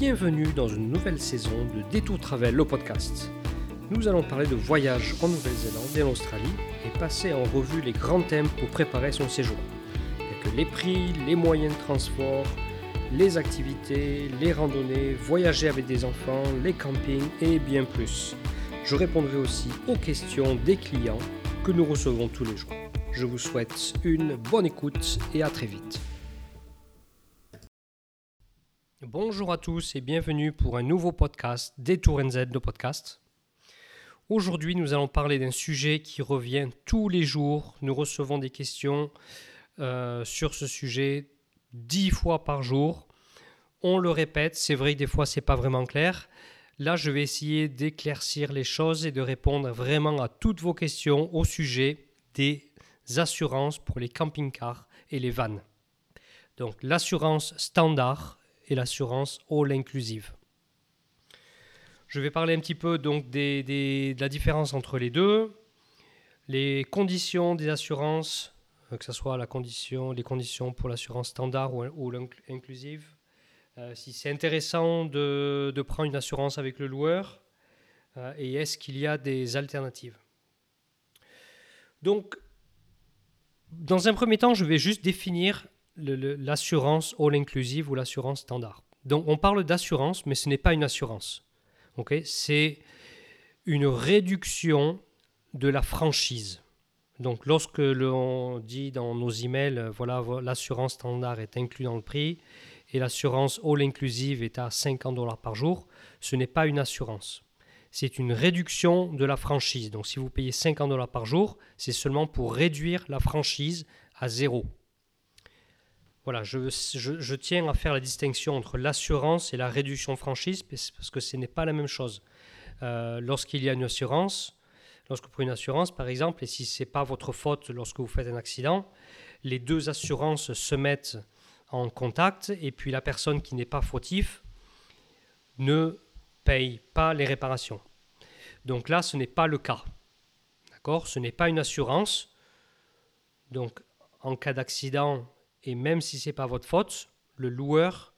bienvenue dans une nouvelle saison de Détour Travel, le podcast. Nous allons parler de voyage en Nouvelle-Zélande et en Australie et passer en revue les grands thèmes pour préparer son séjour, les prix, les moyens de transport, les activités, les randonnées, voyager avec des enfants, les campings et bien plus. Je répondrai aussi aux questions des clients que nous recevons tous les jours. Je vous souhaite une bonne écoute et à très vite. Bonjour à tous et bienvenue pour un nouveau podcast Détour NZ de podcast. Aujourd'hui, nous allons parler d'un sujet qui revient tous les jours. Nous recevons des questions euh, sur ce sujet dix fois par jour. On le répète, c'est vrai des fois c'est pas vraiment clair. Là, je vais essayer d'éclaircir les choses et de répondre vraiment à toutes vos questions au sujet des assurances pour les camping-cars et les vannes. Donc l'assurance standard et l'assurance all inclusive. Je vais parler un petit peu donc de la différence entre les deux, les conditions des assurances, euh, que ce soit la condition, les conditions pour l'assurance standard ou, ou inclusive, euh, si c'est intéressant de, prendre une assurance avec le loueur euh, et est-ce qu'il y a des alternatives. Donc, dans un premier temps, je vais juste définir l'assurance all-inclusive ou l'assurance standard. Donc, on parle d'assurance, mais ce n'est pas une assurance. C'est une réduction de la franchise. Donc, lorsque l'on dit dans nos emails, voilà, l'assurance standard est inclue dans le prix, et l'assurance all inclusive est à 50 dollars par jour, ce n'est pas une assurance. C'est une réduction de la franchise. Donc si vous payez 50 dollars par jour, c'est seulement pour réduire la franchise à zéro. Voilà, je, tiens à faire la distinction entre l'assurance et la réduction franchise parce que ce n'est pas la même chose. Euh, lorsqu'il y a une assurance, lorsque vous prenez une assurance par exemple, et si ce n'est pas votre faute lorsque vous faites un accident, les deux assurances se mettent en contact et puis la personne qui n'est pas fautif ne paye pas les réparations. Donc là, ce n'est pas le cas. D'accord? Ce n'est pas une assurance. Donc en cas d'accident, et même si ce n'est pas votre faute, le loueur,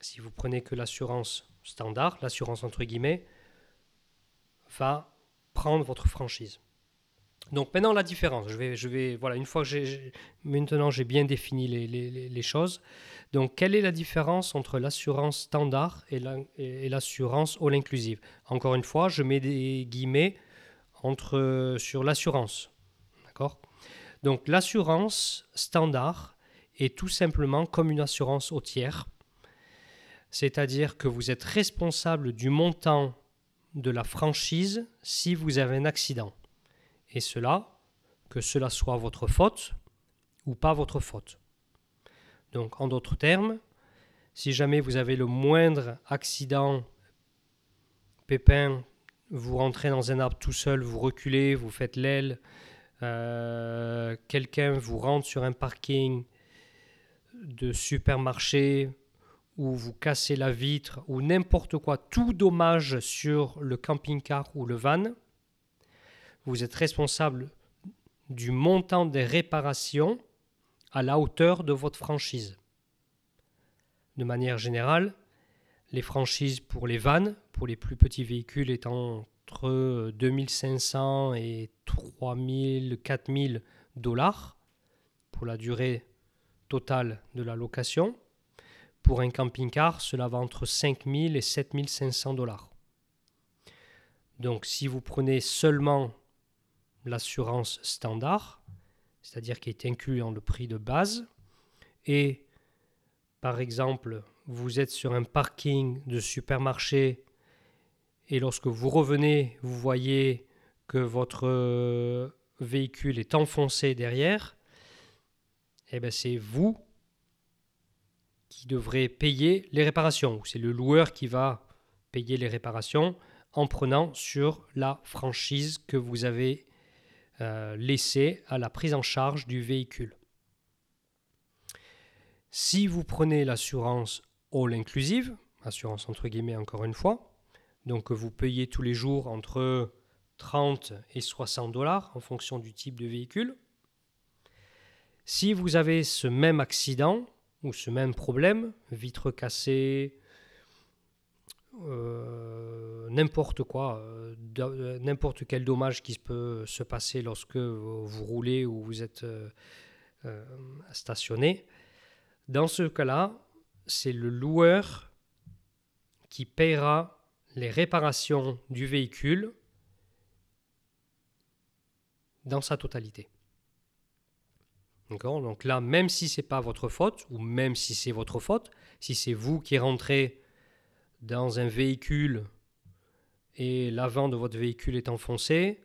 si vous prenez que l'assurance standard, l'assurance entre guillemets, va prendre votre franchise. Donc maintenant la différence, je vais, je vais voilà, une fois maintenant j'ai bien défini les, les, les, choses. Donc quelle est la différence entre l'assurance standard et l'assurance all inclusive Encore une fois, je mets des guillemets entre sur l'assurance, Donc l'assurance standard est tout simplement comme une assurance au tiers, c'est-à-dire que vous êtes responsable du montant de la franchise si vous avez un accident et cela, que cela soit votre faute ou pas votre faute. Donc en d'autres termes, si jamais vous avez le moindre accident, pépin, vous rentrez dans un arbre tout seul, vous reculez, vous faites l'aile, euh, quelqu'un vous rentre sur un parking de supermarché ou vous cassez la vitre ou n'importe quoi, tout dommage sur le camping-car ou le van, vous êtes responsable du montant des réparations à la hauteur de votre franchise. De manière générale, les franchises pour les vannes, pour les plus petits véhicules, étant entre 2500 et 3000, 4000 dollars pour la durée totale de la location. Pour un camping-car, cela va entre 5000 et 7500 dollars. Donc si vous prenez seulement l'assurance standard, c'est-à-dire qui est inclus dans le prix de base, et par exemple, vous êtes sur un parking de supermarché et lorsque vous revenez, vous voyez que votre euh, véhicule est enfoncé derrière, eh bien c'est vous qui devrez payer les réparations. C'est le loueur qui va payer les réparations en prenant sur la franchise que vous avez euh, laissé à la prise en charge du véhicule. Si vous prenez l'assurance all inclusive, assurance entre guillemets encore une fois, donc vous payez tous les jours entre 30 et 60 dollars en fonction du type de véhicule. Si vous avez ce même accident ou ce même problème, vitre cassée, euh, n'importe quoi, euh, n'importe quel dommage qui peut se passer lorsque vous roulez ou vous êtes euh, stationné. Dans ce cas-là, c'est le loueur qui paiera les réparations du véhicule dans sa totalité. Donc là, même si ce n'est pas votre faute, ou même si c'est votre faute, si c'est vous qui rentrez dans un véhicule et l'avant de votre véhicule est enfoncé,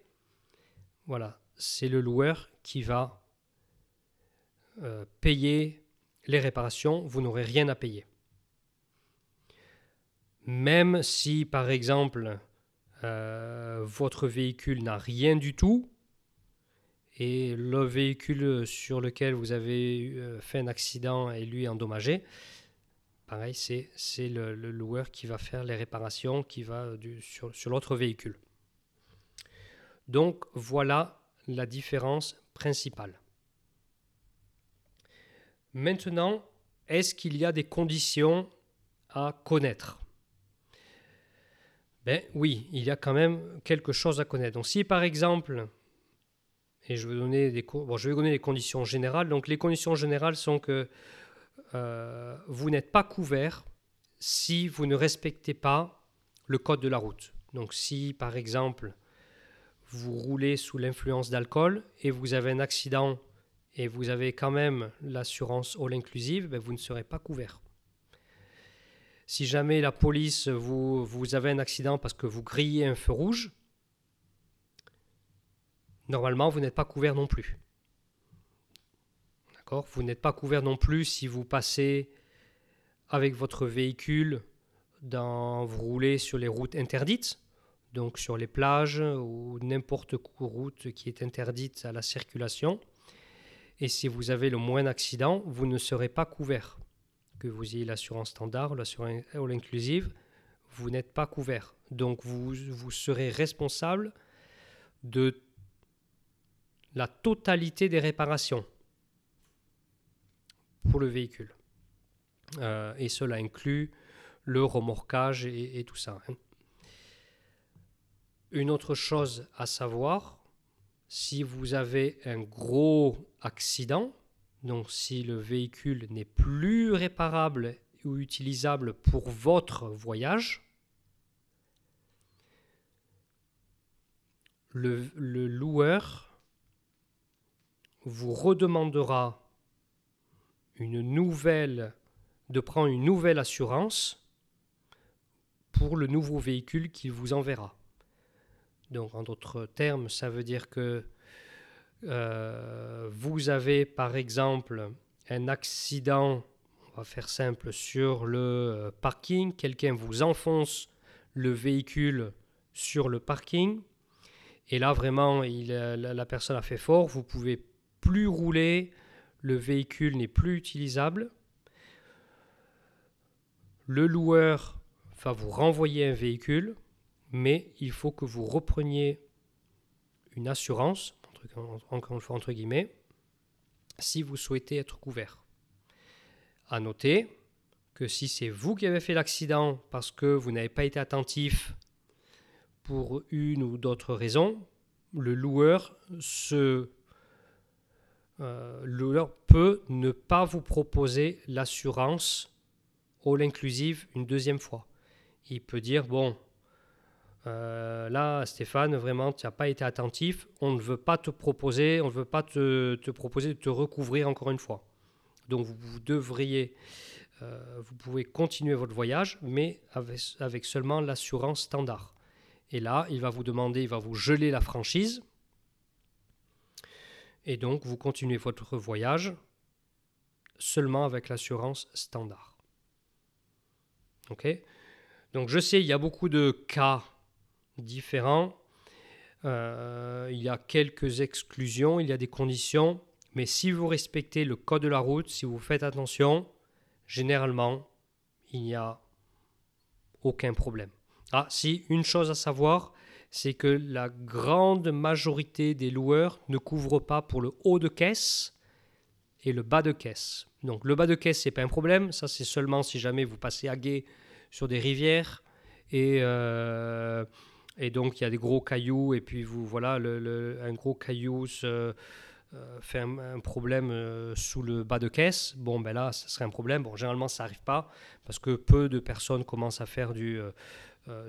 voilà, c'est le loueur qui va euh, payer les réparations, vous n'aurez rien à payer. Même si, par exemple, euh, votre véhicule n'a rien du tout, et le véhicule sur lequel vous avez euh, fait un accident est lui endommagé, pareil, c'est le, loueur qui va faire les réparations qui va sur, sur l'autre véhicule. Donc voilà la différence principale. Maintenant, est-ce qu'il y a des conditions à connaître? Ben oui, il y a quand même quelque chose à connaître. Donc si par exemple, et je vais donner des, donner les conditions générales. Donc les conditions générales sont que euh, vous n'êtes pas couvert si vous ne respectez pas le code de la route. Donc si par exemple vous roulez sous l'influence d'alcool et vous avez un accident et vous avez quand même l'assurance all inclusive, ben vous ne serez pas couvert. Si jamais la police vous, vous avez un accident parce que vous grillez un feu rouge, normalement vous n'êtes pas couvert non plus. Vous n'êtes pas couvert non plus si vous passez avec votre véhicule dans, vous roulez sur les routes interdites, donc sur les plages ou n'importe quelle route qui est interdite à la circulation. Et si vous avez le moins d'accidents, vous ne serez pas couvert. Que vous ayez l'assurance standard, l'assurance all inclusive, vous n'êtes pas couvert. Donc vous, vous serez responsable de la totalité des réparations pour le véhicule. Euh, et cela inclut le remorquage et, tout ça. Hein. Une autre chose à savoir, si vous avez un gros accident, donc si le véhicule n'est plus réparable ou utilisable pour votre voyage, le, loueur vous redemandera une nouvelle, de prendre une nouvelle assurance pour le nouveau véhicule qu'il vous enverra. Donc en d'autres termes, ça veut dire que euh, vous avez par exemple un accident, on va faire simple, sur le euh, parking, quelqu'un vous enfonce le véhicule sur le parking, et là vraiment il, la, la personne a fait fort, vous pouvez plus rouler, le véhicule n'est plus utilisable, le loueur va vous renvoyer un véhicule, mais il faut que vous repreniez une assurance, encore une fois entre guillemets, si vous souhaitez être couvert. À noter que si c'est vous qui avez fait l'accident parce que vous n'avez pas été attentif pour une ou d'autres raisons, le loueur euh, le peut ne pas vous proposer l'assurance all inclusive une deuxième fois. Il peut dire bon, euh, là Stéphane, vraiment tu n'as pas été attentif, on ne veut pas te proposer, on ne veut pas te, proposer de te recouvrir encore une fois. Donc vous, devriez, euh, vous pouvez continuer votre voyage, mais avec, avec seulement l'assurance standard. Et là, il va vous demander, il va vous geler la franchise et donc, vous continuez votre voyage seulement avec l'assurance standard. OK? Donc, je sais, il y a beaucoup de cas différents. Euh, il y a quelques exclusions, il y a des conditions. Mais si vous respectez le code de la route, si vous faites attention, généralement, il n'y a aucun problème. Ah, si, une chose à savoir, c'est que la grande majorité des loueurs ne couvrent pas pour le haut de caisse et le bas de caisse. Donc le bas de caisse, c'est pas un problème. Ça, c'est seulement si jamais vous passez à gué sur des rivières et, euh, et donc il y a des gros cailloux et puis vous voilà un gros caillou se, euh, fait un, problème euh, sous le bas de caisse. Bon ben là, ça serait un problème. Bon, généralement ça n'arrive pas parce que peu de personnes commencent à faire du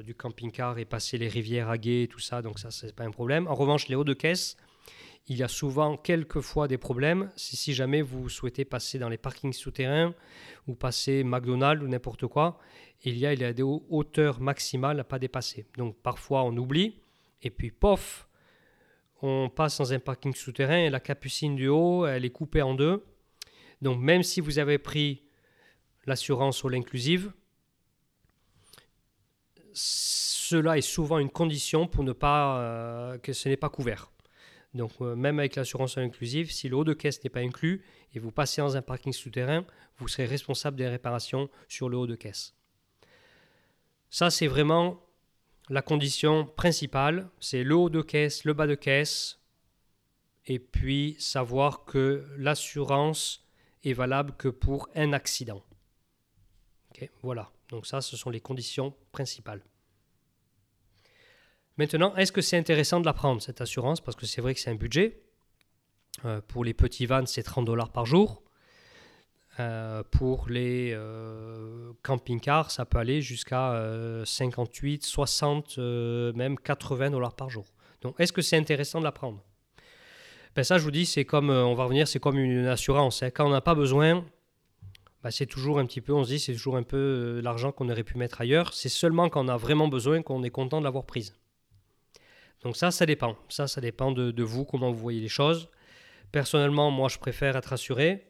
du camping-car et passer les rivières à gué et tout ça, donc ça c'est pas un problème. En revanche, les hauts de caisse, il y a souvent quelquefois des problèmes si, jamais vous souhaitez passer dans les parkings souterrains ou passer McDonald's ou n'importe quoi. Il y, a, des hauteurs maximales à pas dépasser. Donc parfois on oublie et puis pof, on passe dans un parking souterrain et la capucine du haut, elle est coupée en deux. Donc même si vous avez pris l'assurance all inclusive, cela est souvent une condition pour ne pas euh, que ce n'est pas couvert. Donc euh, même avec l'assurance inclusive, si le haut de caisse n'est pas inclus et vous passez dans un parking souterrain, vous serez responsable des réparations sur le haut de caisse. Ça, c'est vraiment la condition principale. C'est le haut de caisse, le bas de caisse, et puis savoir que l'assurance est valable que pour un accident. voilà, donc ça, ce sont les conditions principales. Maintenant, est-ce que c'est intéressant de la prendre, cette assurance? Parce que c'est vrai que c'est un budget. Euh, pour les petits vannes, c'est 30 dollars par jour. Euh, pour les euh, camping-cars, ça peut aller jusqu'à 58, 60, même 80 dollars par jour. Donc, est-ce que c'est intéressant de la prendre? Ben Ça, je vous dis, c'est comme, on va revenir, c'est comme une assurance. Hein. Quand on n'a pas besoin, ben c'est toujours un petit peu, on se dit, c'est toujours un peu l'argent qu'on aurait pu mettre ailleurs. C'est seulement quand on a vraiment besoin qu'on est content de l'avoir prise. Donc ça, ça dépend. Ça, ça dépend de, vous, comment vous voyez les choses. Personnellement, moi, je préfère être assuré.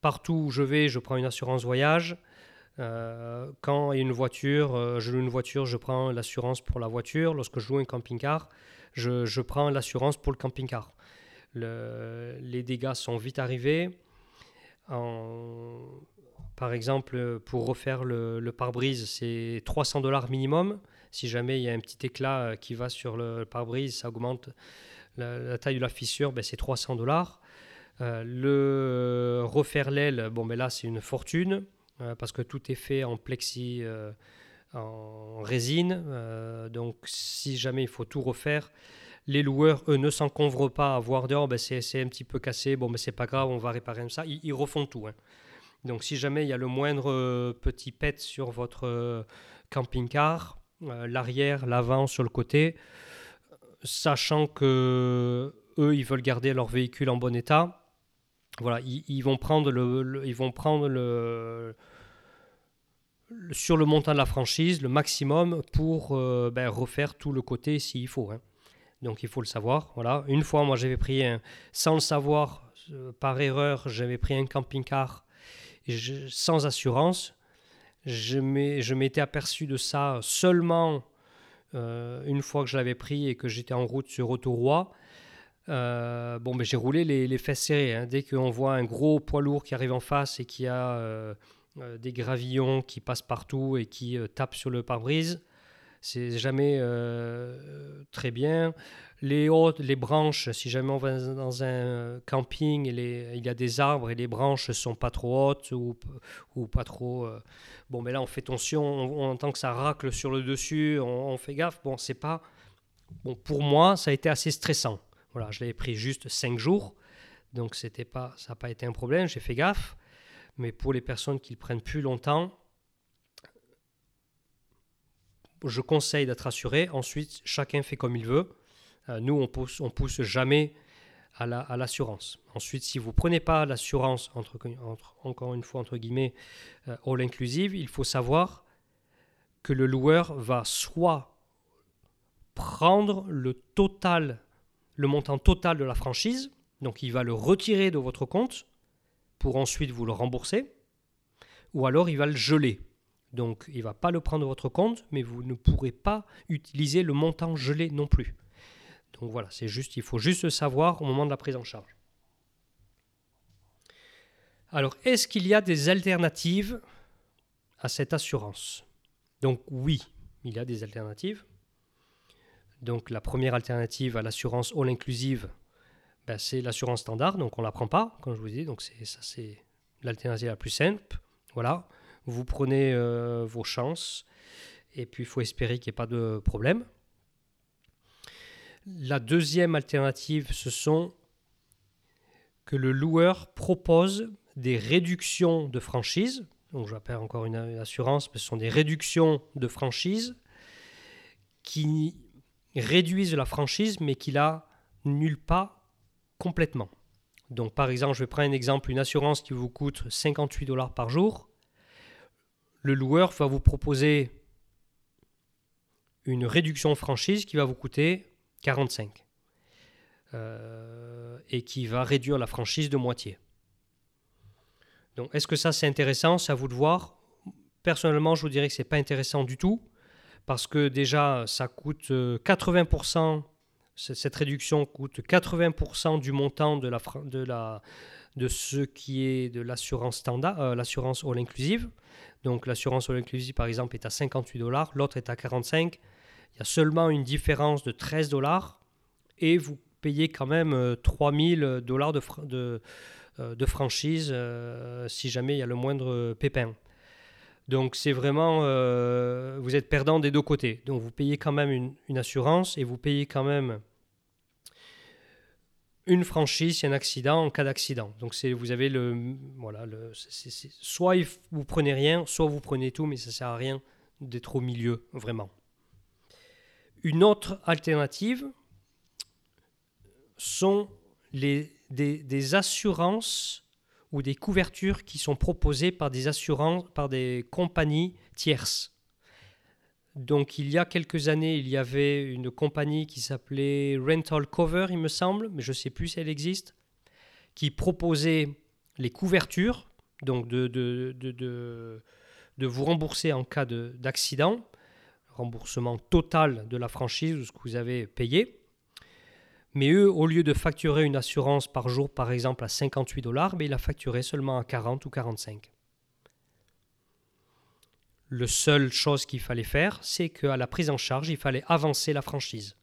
Partout où je vais, je prends une assurance voyage. Euh, quand il y a une voiture, euh, je loue une voiture, je prends l'assurance pour la voiture. Lorsque je loue un camping-car, je, prends l'assurance pour le camping-car. les dégâts sont vite arrivés. par exemple, pour refaire le, le pare-brise, c'est 300 dollars minimum. Si jamais il y a un petit éclat euh, qui va sur le pare-brise, ça augmente la, taille de la fissure, ben c'est 300 dollars. Euh, le refaire l'aile, bon, ben là c'est une fortune euh, parce que tout est fait en plexi, en résine. donc si jamais il faut tout refaire, les loueurs, eux, ne s'encombrent pas à voir dehors, ben c'est un petit peu cassé, bon, mais ben c'est pas grave, on va réparer ça. Ils, refont tout. Hein. Donc si jamais il y a le moindre petit pet sur votre camping-car, l'arrière, l'avant, sur le côté, sachant que eux, ils veulent garder leur véhicule en bon état. Voilà, ils, vont prendre le, ils vont prendre le, sur le montant de la franchise le maximum pour euh, ben, refaire tout le côté s'il faut. Hein. Donc il faut le savoir. Voilà, une fois, moi j'avais pris un, sans le savoir, euh, par erreur, j'avais pris un camping-car sans assurance je m'étais aperçu de ça seulement euh, une fois que je l'avais pris et que j'étais en route sur Autoroy. Euh, bon, mais j'ai roulé les, fesses serrées. Hein. Dès qu'on voit un gros poids lourd qui arrive en face et qui a euh, des gravillons qui passent partout et qui tapent sur le pare-brise, c'est jamais très bien les hautes, les branches, si jamais on va dans un camping, il y a des arbres et les branches sont pas trop hautes ou, ou pas trop. Euh, bon, mais là on fait tension, on, entend que ça racle sur le dessus, on, fait gaffe. Bon, c'est pas. Bon, pour moi, ça a été assez stressant. Voilà, je l'avais pris juste 5 jours, donc c'était pas, ça n'a pas été un problème, j'ai fait gaffe. Mais pour les personnes qui le prennent plus longtemps, je conseille d'être assuré. Ensuite, chacun fait comme il veut. Euh, nous, on pousse, pousse jamais à l'assurance. Ensuite, si vous ne prenez pas l'assurance, entre, encore une fois, entre guillemets, euh, all inclusive, il faut savoir que le loueur va soit prendre le total, le montant total de la franchise, donc il va le retirer de votre compte pour ensuite vous le rembourser, ou alors il va le geler. Donc il ne va pas le prendre de votre compte, mais vous ne pourrez pas utiliser le montant gelé non plus. Donc voilà, c'est juste, il faut juste le savoir au moment de la prise en charge. Alors, est-ce qu'il y a des alternatives à cette assurance? Donc oui, il y a des alternatives. Donc la première alternative à l'assurance all inclusive, ben, c'est l'assurance standard, donc on ne la prend pas, comme je vous dis, donc c'est, ça c'est l'alternative la plus simple. Voilà, vous prenez euh, vos chances, et puis il faut espérer qu'il n'y ait pas de problème. La deuxième alternative, ce sont que le loueur propose des réductions de franchise. Donc j'appelle encore une assurance, mais ce sont des réductions de franchise qui réduisent la franchise, mais qui la nulle pas complètement. Donc par exemple, je vais prendre un exemple, une assurance qui vous coûte 58 dollars par jour. Le loueur va vous proposer une réduction franchise qui va vous coûter 45 euh, et qui va réduire la franchise de moitié. Donc est-ce que ça c'est intéressant? C'est à vous de voir. Personnellement, je vous dirais que ce n'est pas intéressant du tout parce que déjà ça coûte 80%, euh, cette réduction coûte 80% du montant de, la, de, la, de ce qui est de l'assurance standard, euh, l'assurance all inclusive. Donc l'assurance all inclusive par exemple est à 58 dollars, l'autre est à 45 il y a seulement une différence de 13 dollars et vous payez quand même 3000 euh, dollars de, euh, franchise euh, si jamais il y a le moindre pépin. Donc c'est vraiment, vous êtes perdant des deux côtés. Donc vous payez quand même une, assurance et vous payez quand même une franchise si un accident en cas d'accident. Donc vous avez le voilà le soit vous prenez rien, soit vous prenez tout, mais ça sert à rien d'être au milieu vraiment. Une autre alternative sont des, assurances ou des couvertures qui sont proposées par des assurances, par des compagnies tierces. Donc il y a quelques années, il y avait une compagnie qui s'appelait Rental Cover, il me semble, mais je ne sais plus si elle existe, qui proposait les couvertures, donc de vous rembourser en cas d'accident remboursement total de la franchise ou ce que vous avez payé. Mais eux, au lieu de facturer une assurance par jour, par exemple, à 58 dollars, mais ben, il a facturé seulement à 40 ou 45. Le seule chose qu'il fallait faire, c'est qu'à la prise en charge, il fallait avancer la franchise.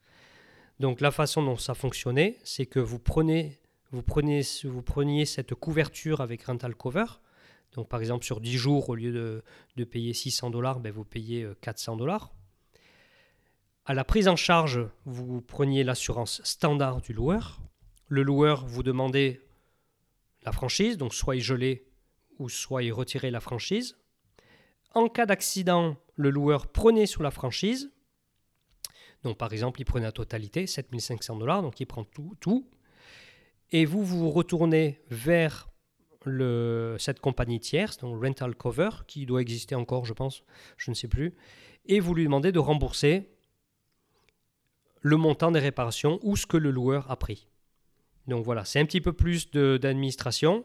Donc la façon dont ça fonctionnait, c'est que vous prenez, vous, prenez, vous preniez cette couverture avec Rental Cover. Donc par exemple sur 10 jours, au lieu de, de payer 600 dollars, ben, vous payez 400 euh, dollars. À la prise en charge, vous preniez l'assurance standard du loueur. Le loueur vous demandait la franchise, donc soit il gelait ou soit il retirait la franchise. En cas d'accident, le loueur prenait sur la franchise. Donc par exemple, il prenait la totalité, 7500 dollars, donc il prend tout. Et vous vous retournez vers cette compagnie tierce, donc Rental Cover, qui doit exister encore, je pense, je ne sais plus, et vous lui demandez de rembourser le montant des réparations ou ce que le loueur a pris. Donc voilà, c'est un petit peu plus d'administration,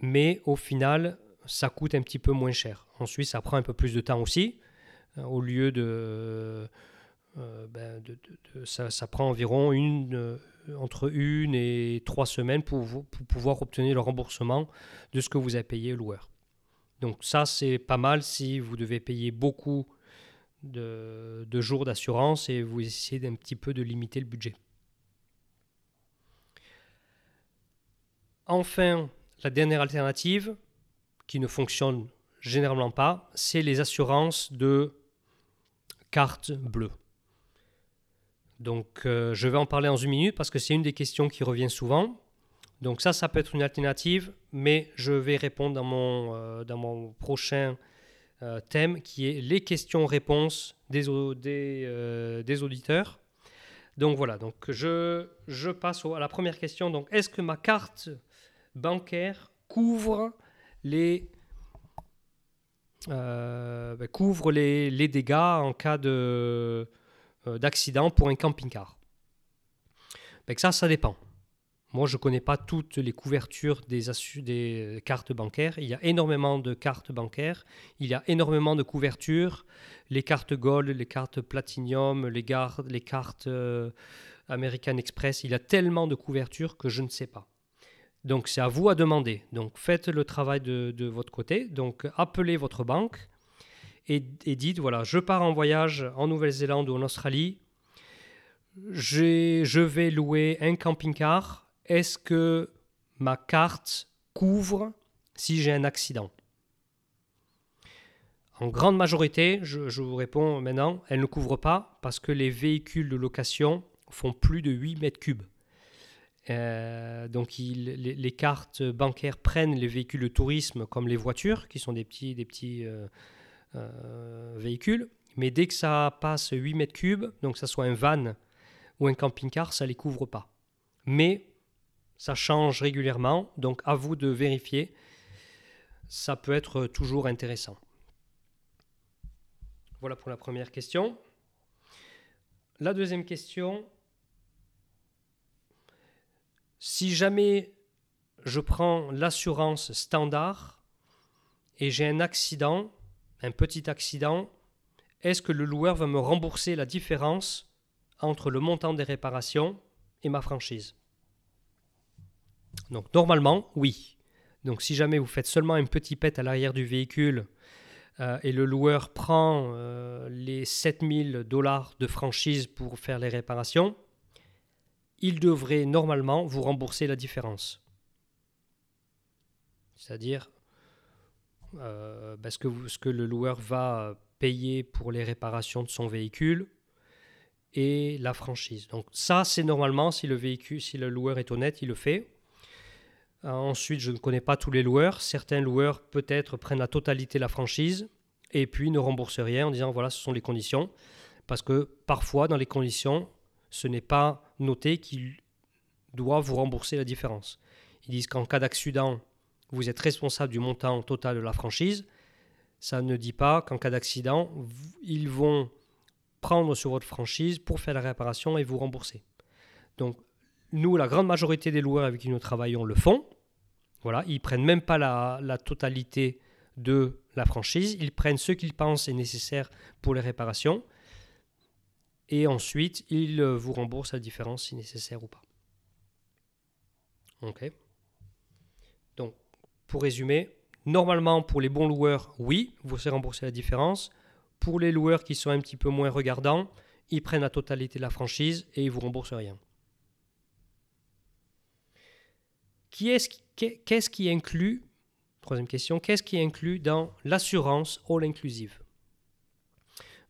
mais au final, ça coûte un petit peu moins cher. Ensuite, ça prend un peu plus de temps aussi. Euh, au lieu de, euh, ben, ça, prend environ une, euh, entre une et trois semaines pour, pour, pouvoir obtenir le remboursement de ce que vous avez payé au loueur. Donc ça, c'est pas mal si vous devez payer beaucoup de, jours d'assurance et vous essayez d'un petit peu de limiter le budget. Enfin, la dernière alternative, qui ne fonctionne généralement pas, c'est les assurances de carte bleue. Donc euh, je vais en parler en une minute parce que c'est une des questions qui revient souvent. Donc ça, ça peut être une alternative, mais je vais répondre dans mon, euh, dans mon prochain euh, thème qui est les questions-réponses des, euh, auditeurs. Donc voilà, donc je, passe à la première question. Donc, est-ce que ma carte bancaire couvre les, euh, ben, couvre les, les, dégâts en cas de, d'accident pour un camping-car? Ben, Ça, ça dépend. Moi, je ne connais pas toutes les couvertures des, cartes bancaires. Il y a énormément de cartes bancaires. Il y a énormément de couvertures. Les cartes Gold, les cartes Platinum, les, cartes euh, American Express. Il y a tellement de couvertures que je ne sais pas. Donc, c'est à vous à demander. Donc, faites le travail de, votre côté. Donc, appelez votre banque et dites, voilà, je pars en voyage en Nouvelle-Zélande ou en Australie je vais louer un camping-car. Est-ce que ma carte couvre si j'ai un accident? En grande majorité, je, vous réponds maintenant, elle ne couvre pas parce que les véhicules de location font plus de 8 mètres cubes. Euh, donc les, cartes bancaires prennent les véhicules de tourisme comme les voitures, qui sont des petits, euh, euh, véhicules. Mais dès que ça passe 8 mètres cubes, donc que ça soit un van ou un camping-car, ça ne les couvre pas. Mais ça change régulièrement, donc à vous de vérifier. Ça peut être toujours intéressant. Voilà pour la première question. La deuxième question, si jamais je prends l'assurance standard et j'ai un accident, un petit accident, est-ce que le loueur va me rembourser la différence entre le montant des réparations et ma franchise? Donc normalement, oui. Donc si jamais vous faites seulement un petit pet à l'arrière du véhicule euh, et le loueur prend euh, les 7000 dollars de franchise pour faire les réparations, il devrait normalement vous rembourser la différence. C'est-à-dire euh, que ce que le loueur va payer pour les réparations de son véhicule et la franchise. Donc ça, c'est normalement, si le véhicule, si le loueur est honnête, il le fait. Euh, ensuite, je ne connais pas tous les loueurs. Certains loueurs peut-être prennent la totalité de la franchise et puis ne remboursent rien en disant voilà, ce sont les conditions. Parce que parfois, dans les conditions, ce n'est pas noté qu'il doit vous rembourser la différence. Ils disent qu'en cas d'accident, vous êtes responsable du montant total de la franchise ça ne dit pas qu'en cas d'accident, ils vont prendre sur votre franchise pour faire la réparation et vous rembourser. Donc, nous, la grande majorité des loueurs avec qui nous travaillons le font. Voilà, ils prennent même pas la, totalité de la franchise, ils prennent ce qu'ils pensent est nécessaire pour les réparations et ensuite ils vous remboursent la différence si nécessaire ou pas. Ok. Donc, pour résumer, Normalement, pour les bons loueurs, oui, vous serez remboursé la différence. Pour les loueurs qui sont un petit peu moins regardants, ils prennent la totalité de la franchise et ils vous remboursent rien. Qu'est-ce qui est inclus Troisième question, qu'est-ce qui est inclus dans l'assurance all inclusive?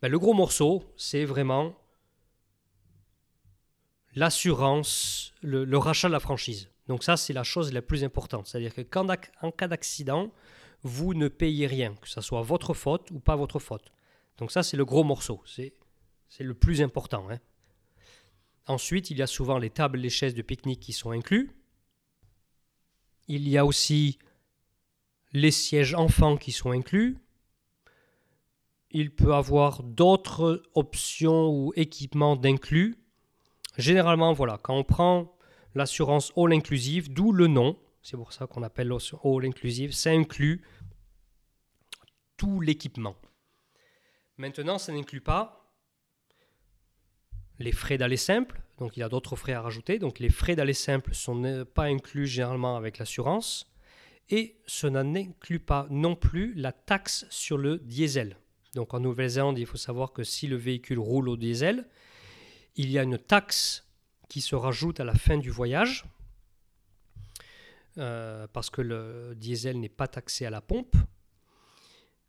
Ben, Le gros morceau, c'est vraiment l'assurance, le rachat de la franchise. Donc ça, c'est la chose la plus importante. C'est-à-dire que en cas d'accident, vous ne payez rien, que ce soit votre faute ou pas votre faute. Donc ça, c'est le gros morceau. C'est, le plus important. Hein. Ensuite, il y a souvent les tables les chaises de pique-nique qui sont inclus. Il y a aussi les sièges enfants qui sont inclus. Il peut avoir d'autres options ou équipements d'inclus. Généralement, voilà, quand on prend l'assurance all inclusive, d'où le nom. C'est pour ça qu'on appelle all inclusive. Ça inclut tout l'équipement. Maintenant, ça n'inclut pas les frais d'aller simple. Donc, il y a d'autres frais à rajouter. Donc, les frais d'aller simple sont pas inclus généralement avec l'assurance. Et cela n'inclut pas non plus la taxe sur le diesel. Donc, en Nouvelle-Zélande, il faut savoir que si le véhicule roule au diesel, il y a une taxe qui se rajoute à la fin du voyage, euh, parce que le diesel n'est pas taxé à la pompe,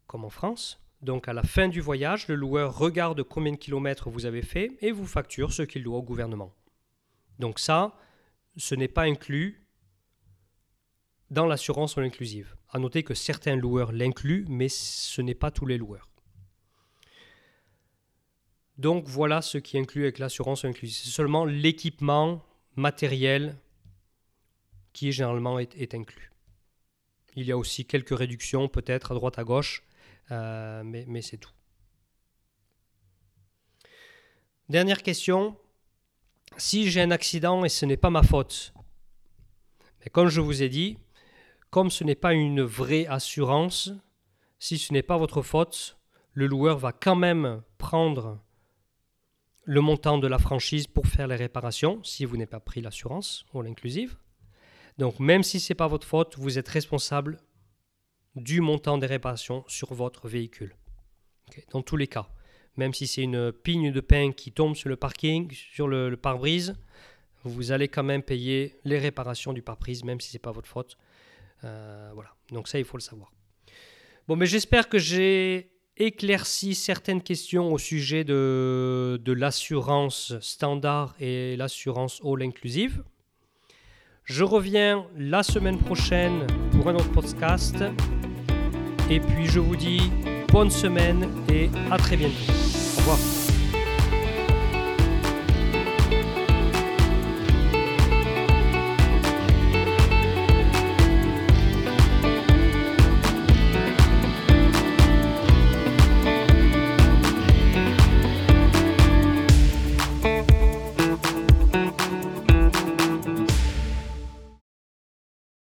comme en France. Donc à la fin du voyage, le loueur regarde combien de kilomètres vous avez fait et vous facture ce qu'il doit au gouvernement. Donc ça, ce n'est pas inclus dans l'assurance non inclusive. À noter que certains loueurs l'incluent, mais ce n'est pas tous les loueurs. Donc voilà ce qui est inclus avec l'assurance inclusive. C'est seulement l'équipement matériel qui généralement est, inclus. Il y a aussi quelques réductions peut-être à droite à gauche, euh, mais, c'est tout. Dernière question. Si j'ai un accident et ce n'est pas ma faute, comme je vous ai dit, comme ce n'est pas une vraie assurance, si ce n'est pas votre faute, le loueur va quand même prendre le montant de la franchise pour faire les réparations si vous n'avez pas pris l'assurance ou l'inclusive. Donc même si ce n'est pas votre faute, vous êtes responsable du montant des réparations sur votre véhicule. dans tous les cas. même si c'est une pigne de pain qui tombe sur le parking, sur le, pare-brise, vous allez quand même payer les réparations du pare-brise, même si c'est pas votre faute. Euh, voilà, donc ça, il faut le savoir. Bon, mais j'espère que j'ai éclairci certaines questions au sujet de, de l'assurance standard et l'assurance all inclusive. Je reviens la semaine prochaine pour un autre podcast. Et puis je vous dis bonne semaine et à très bientôt.